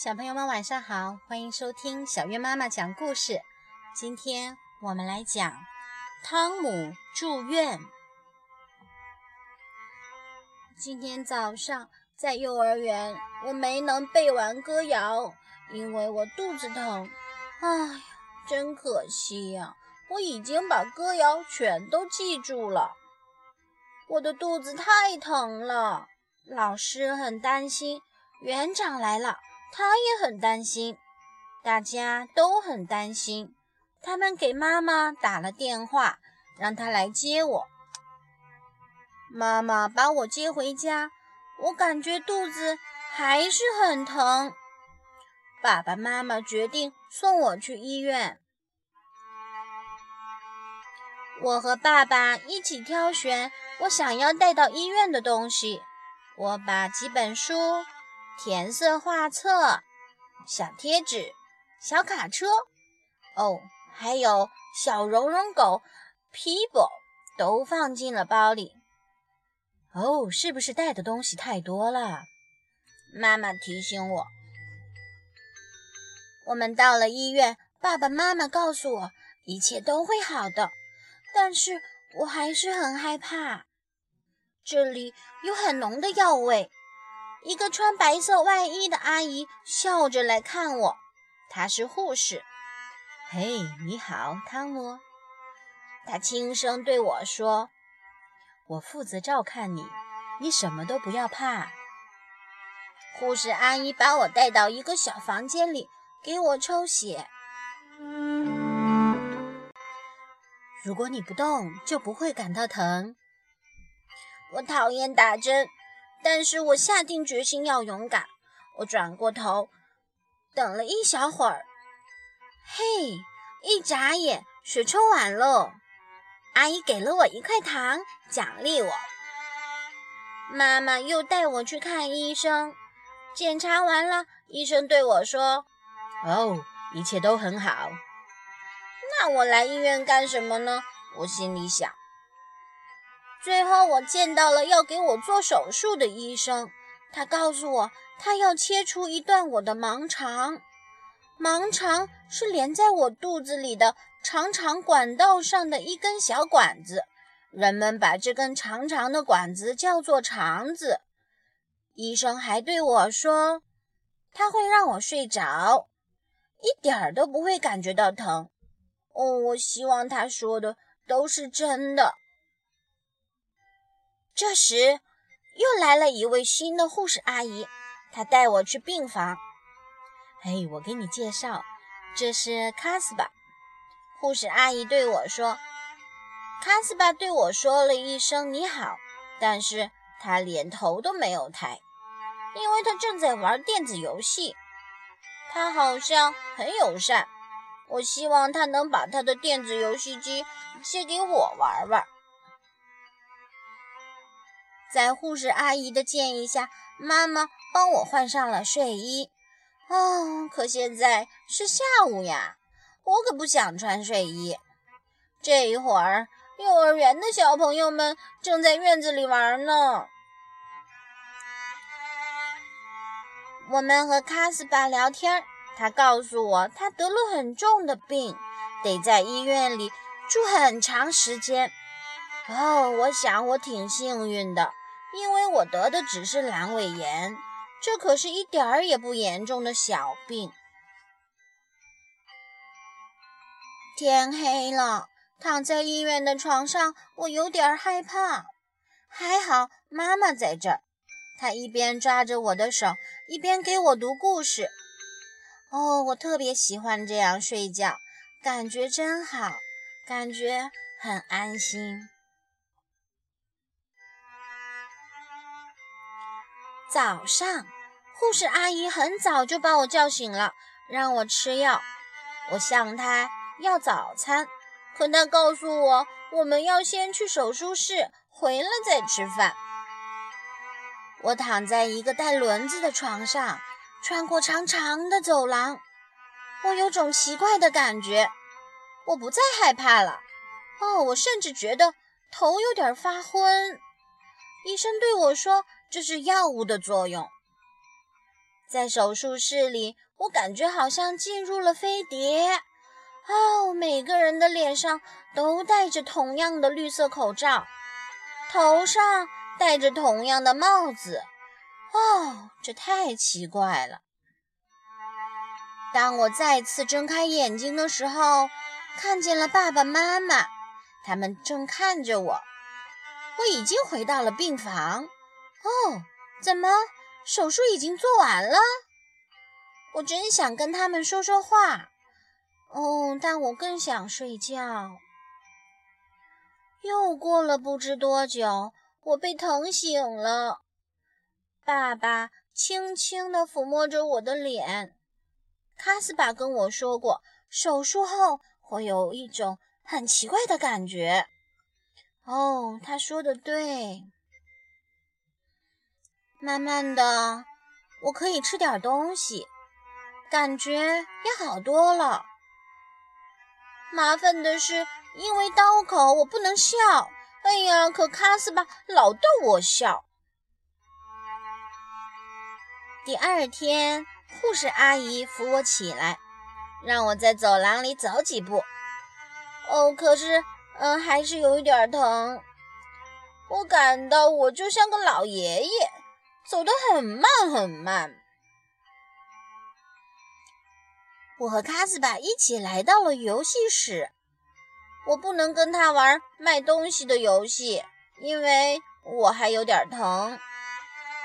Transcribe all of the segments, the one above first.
小朋友们晚上好，欢迎收听小月妈妈讲故事。今天我们来讲汤姆住院。今天早上在幼儿园，我没能背完歌谣，因为我肚子疼。哎呀，真可惜呀！我已经把歌谣全都记住了，我的肚子太疼了，老师很担心，园长来了。他也很担心，大家都很担心。他们给妈妈打了电话，让她来接我。妈妈把我接回家，我感觉肚子还是很疼。爸爸妈妈决定送我去医院。我和爸爸一起挑选我想要带到医院的东西。我把几本书。填色画册、小贴纸、小卡车，哦，还有小绒绒狗皮博都放进了包里。哦，是不是带的东西太多了？妈妈提醒我。我们到了医院，爸爸妈妈告诉我一切都会好的，但是我还是很害怕。这里有很浓的药味。一个穿白色外衣的阿姨笑着来看我，她是护士。嘿，你好，汤姆。她轻声对我说：“我负责照看你，你什么都不要怕。”护士阿姨把我带到一个小房间里，给我抽血。如果你不动，就不会感到疼。我讨厌打针。但是我下定决心要勇敢。我转过头，等了一小会儿。嘿，一眨眼，血抽完了。阿姨给了我一块糖，奖励我。妈妈又带我去看医生。检查完了，医生对我说：“哦，一切都很好。”那我来医院干什么呢？我心里想。最后，我见到了要给我做手术的医生。他告诉我，他要切除一段我的盲肠。盲肠是连在我肚子里的长长管道上的一根小管子，人们把这根长长的管子叫做肠子。医生还对我说，他会让我睡着，一点儿都不会感觉到疼。哦，我希望他说的都是真的。这时，又来了一位新的护士阿姨，她带我去病房。嘿，我给你介绍，这是卡斯巴。护士阿姨对我说：“卡斯巴对我说了一声你好，但是他连头都没有抬，因为他正在玩电子游戏。他好像很友善，我希望他能把他的电子游戏机借给我玩玩。”在护士阿姨的建议下，妈妈帮我换上了睡衣。哦，可现在是下午呀，我可不想穿睡衣。这一会儿，幼儿园的小朋友们正在院子里玩呢。我们和卡斯巴聊天，他告诉我他得了很重的病，得在医院里住很长时间。哦，我想我挺幸运的。因为我得的只是阑尾炎，这可是一点儿也不严重的小病。天黑了，躺在医院的床上，我有点害怕。还好妈妈在这儿，她一边抓着我的手，一边给我读故事。哦，我特别喜欢这样睡觉，感觉真好，感觉很安心。早上，护士阿姨很早就把我叫醒了，让我吃药。我向她要早餐，可她告诉我，我们要先去手术室，回来再吃饭。我躺在一个带轮子的床上，穿过长长的走廊，我有种奇怪的感觉，我不再害怕了。哦，我甚至觉得头有点发昏。医生对我说。这是药物的作用。在手术室里，我感觉好像进入了飞碟。哦，每个人的脸上都戴着同样的绿色口罩，头上戴着同样的帽子。哦，这太奇怪了。当我再次睁开眼睛的时候，看见了爸爸妈妈，他们正看着我。我已经回到了病房。哦，怎么手术已经做完了？我真想跟他们说说话。哦，但我更想睡觉。又过了不知多久，我被疼醒了。爸爸轻轻地抚摸着我的脸。卡斯巴跟我说过，手术后会有一种很奇怪的感觉。哦，他说的对。慢慢的，我可以吃点东西，感觉也好多了。麻烦的是，因为刀口，我不能笑。哎呀，可卡斯巴老逗我笑。第二天。护士阿姨扶我起来，让我在走廊里走几步。哦，可是，嗯，还是有一点疼。我感到我就像个老爷爷，走得很慢很慢。我和卡斯巴一起来到了游戏室。我不能跟他玩卖东西的游戏，因为我还有点疼。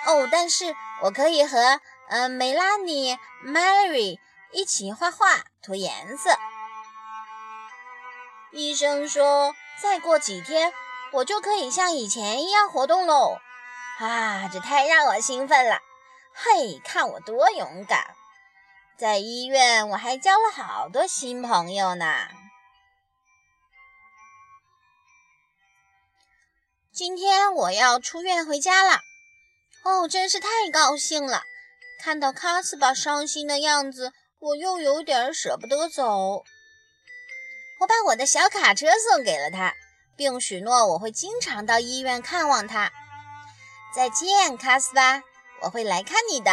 哦，但是我可以和。嗯，梅拉尼、Mary 一起画画、涂颜色。医生说，再过几天我就可以像以前一样活动喽！啊，这太让我兴奋了！嘿，看我多勇敢！在医院我还交了好多新朋友呢。今天我要出院回家了。哦，真是太高兴了！看到卡斯巴伤心的样子，我又有点舍不得走。我把我的小卡车送给了他，并许诺我会经常到医院看望他。再见，卡斯巴，我会来看你的。